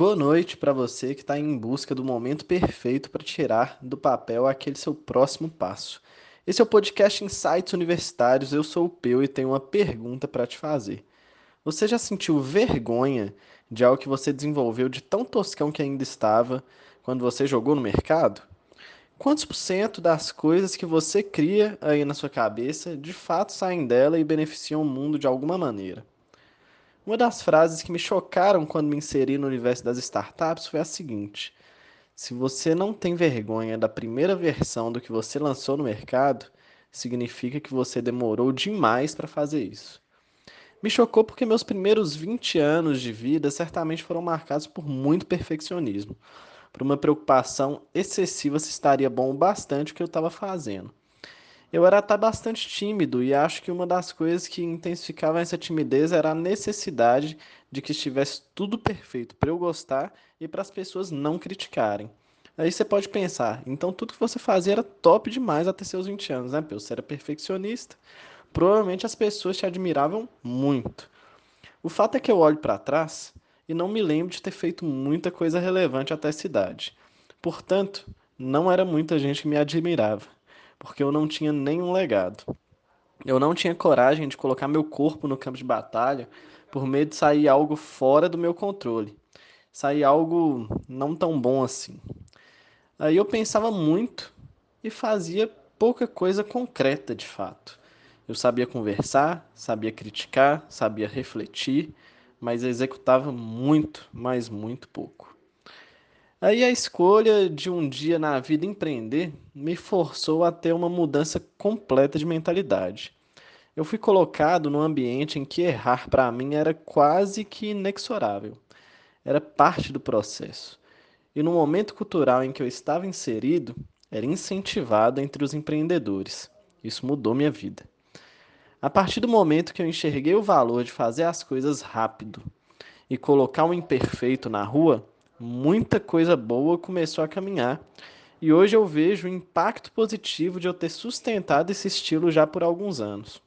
Boa noite para você que está em busca do momento perfeito para tirar do papel aquele seu próximo passo. Esse é o podcast Insights Universitários. Eu sou o Peu e tenho uma pergunta para te fazer. Você já sentiu vergonha de algo que você desenvolveu de tão toscão que ainda estava quando você jogou no mercado? Quantos por cento das coisas que você cria aí na sua cabeça de fato saem dela e beneficiam o mundo de alguma maneira? Uma das frases que me chocaram quando me inseri no universo das startups foi a seguinte: se você não tem vergonha da primeira versão do que você lançou no mercado, significa que você demorou demais para fazer isso. Me chocou porque meus primeiros 20 anos de vida certamente foram marcados por muito perfeccionismo, por uma preocupação excessiva se estaria bom o bastante o que eu estava fazendo. Eu era até bastante tímido e acho que uma das coisas que intensificava essa timidez era a necessidade de que estivesse tudo perfeito para eu gostar e para as pessoas não criticarem. Aí você pode pensar, então tudo que você fazia era top demais até seus 20 anos, né? Você era perfeccionista. Provavelmente as pessoas te admiravam muito. O fato é que eu olho para trás e não me lembro de ter feito muita coisa relevante até essa idade. Portanto, não era muita gente que me admirava porque eu não tinha nenhum legado. Eu não tinha coragem de colocar meu corpo no campo de batalha por medo de sair algo fora do meu controle, sair algo não tão bom assim. Aí eu pensava muito e fazia pouca coisa concreta de fato. Eu sabia conversar, sabia criticar, sabia refletir, mas executava muito, mas muito pouco. Aí a escolha de um dia na vida empreender me forçou a ter uma mudança completa de mentalidade. Eu fui colocado num ambiente em que errar para mim era quase que inexorável. Era parte do processo. E no momento cultural em que eu estava inserido, era incentivado entre os empreendedores. Isso mudou minha vida. A partir do momento que eu enxerguei o valor de fazer as coisas rápido e colocar o imperfeito na rua, muita coisa boa começou a caminhar. E hoje eu vejo o impacto positivo de eu ter sustentado esse estilo já por alguns anos.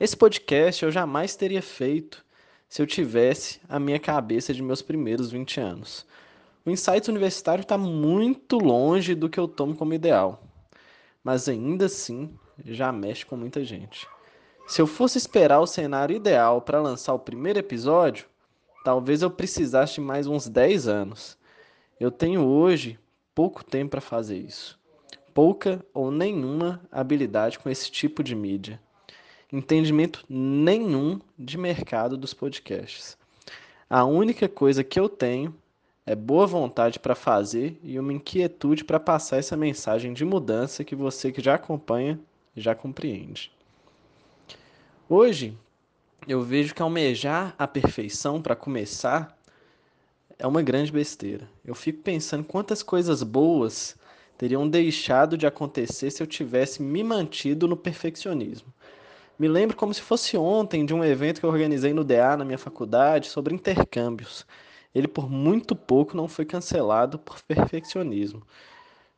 Esse podcast eu jamais teria feito se eu tivesse a minha cabeça de meus primeiros 20 anos. O insight universitário está muito longe do que eu tomo como ideal, mas ainda assim já mexe com muita gente. Se eu fosse esperar o cenário ideal para lançar o primeiro episódio, Talvez eu precisasse mais uns 10 anos. Eu tenho hoje pouco tempo para fazer isso. Pouca ou nenhuma habilidade com esse tipo de mídia. Entendimento nenhum de mercado dos podcasts. A única coisa que eu tenho é boa vontade para fazer e uma inquietude para passar essa mensagem de mudança que você que já acompanha já compreende. Hoje eu vejo que almejar a perfeição para começar é uma grande besteira. Eu fico pensando quantas coisas boas teriam deixado de acontecer se eu tivesse me mantido no perfeccionismo. Me lembro como se fosse ontem de um evento que eu organizei no DA na minha faculdade sobre intercâmbios. Ele por muito pouco não foi cancelado por perfeccionismo.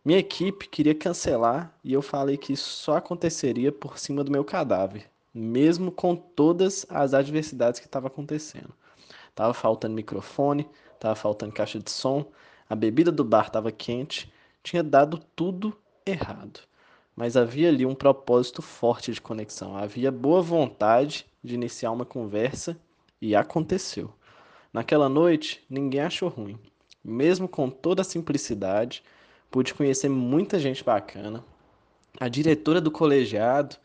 Minha equipe queria cancelar e eu falei que isso só aconteceria por cima do meu cadáver mesmo com todas as adversidades que estavam acontecendo. Tava faltando microfone, tava faltando caixa de som, a bebida do bar estava quente, tinha dado tudo errado. Mas havia ali um propósito forte de conexão, havia boa vontade de iniciar uma conversa e aconteceu. Naquela noite, ninguém achou ruim. Mesmo com toda a simplicidade, pude conhecer muita gente bacana. A diretora do colegiado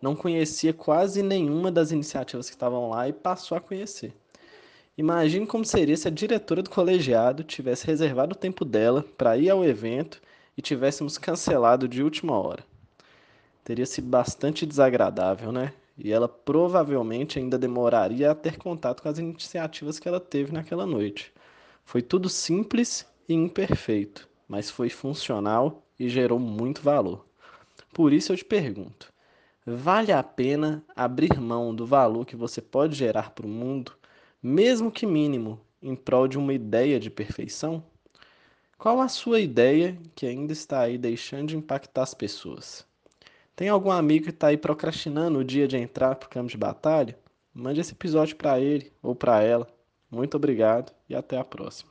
não conhecia quase nenhuma das iniciativas que estavam lá e passou a conhecer. Imagine como seria se a diretora do colegiado tivesse reservado o tempo dela para ir ao evento e tivéssemos cancelado de última hora. Teria sido bastante desagradável, né? E ela provavelmente ainda demoraria a ter contato com as iniciativas que ela teve naquela noite. Foi tudo simples e imperfeito, mas foi funcional e gerou muito valor. Por isso eu te pergunto: Vale a pena abrir mão do valor que você pode gerar para o mundo, mesmo que mínimo, em prol de uma ideia de perfeição? Qual a sua ideia que ainda está aí deixando de impactar as pessoas? Tem algum amigo que está aí procrastinando o dia de entrar para o campo de batalha? Mande esse episódio para ele ou para ela. Muito obrigado e até a próxima.